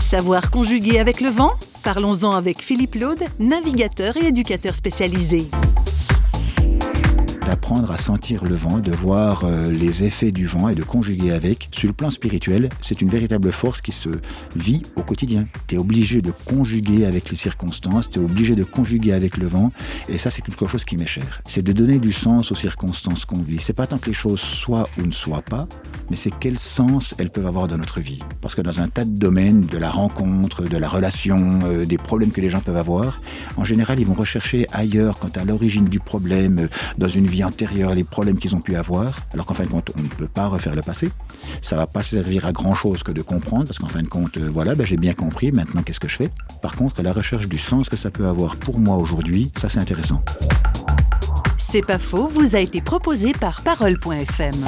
Savoir conjuguer avec le vent? Parlons-en avec Philippe Laude, navigateur et éducateur spécialisé d'apprendre à sentir le vent, de voir euh, les effets du vent et de conjuguer avec. Sur le plan spirituel, c'est une véritable force qui se vit au quotidien. Tu es obligé de conjuguer avec les circonstances, tu es obligé de conjuguer avec le vent, et ça c'est quelque chose qui m'est cher. C'est de donner du sens aux circonstances qu'on vit. C'est pas tant que les choses soient ou ne soient pas, mais c'est quel sens elles peuvent avoir dans notre vie? Parce que dans un tas de domaines, de la rencontre, de la relation, euh, des problèmes que les gens peuvent avoir, en général ils vont rechercher ailleurs quant à l'origine du problème, euh, dans une vie antérieure, les problèmes qu'ils ont pu avoir, alors qu'en fin de compte, on ne peut pas refaire le passé. Ça va pas servir à grand chose que de comprendre, parce qu'en fin de compte, euh, voilà, ben, j'ai bien compris, maintenant qu'est-ce que je fais? Par contre, la recherche du sens que ça peut avoir pour moi aujourd'hui, ça c'est intéressant. C'est pas faux, vous a été proposé par Parole.fm.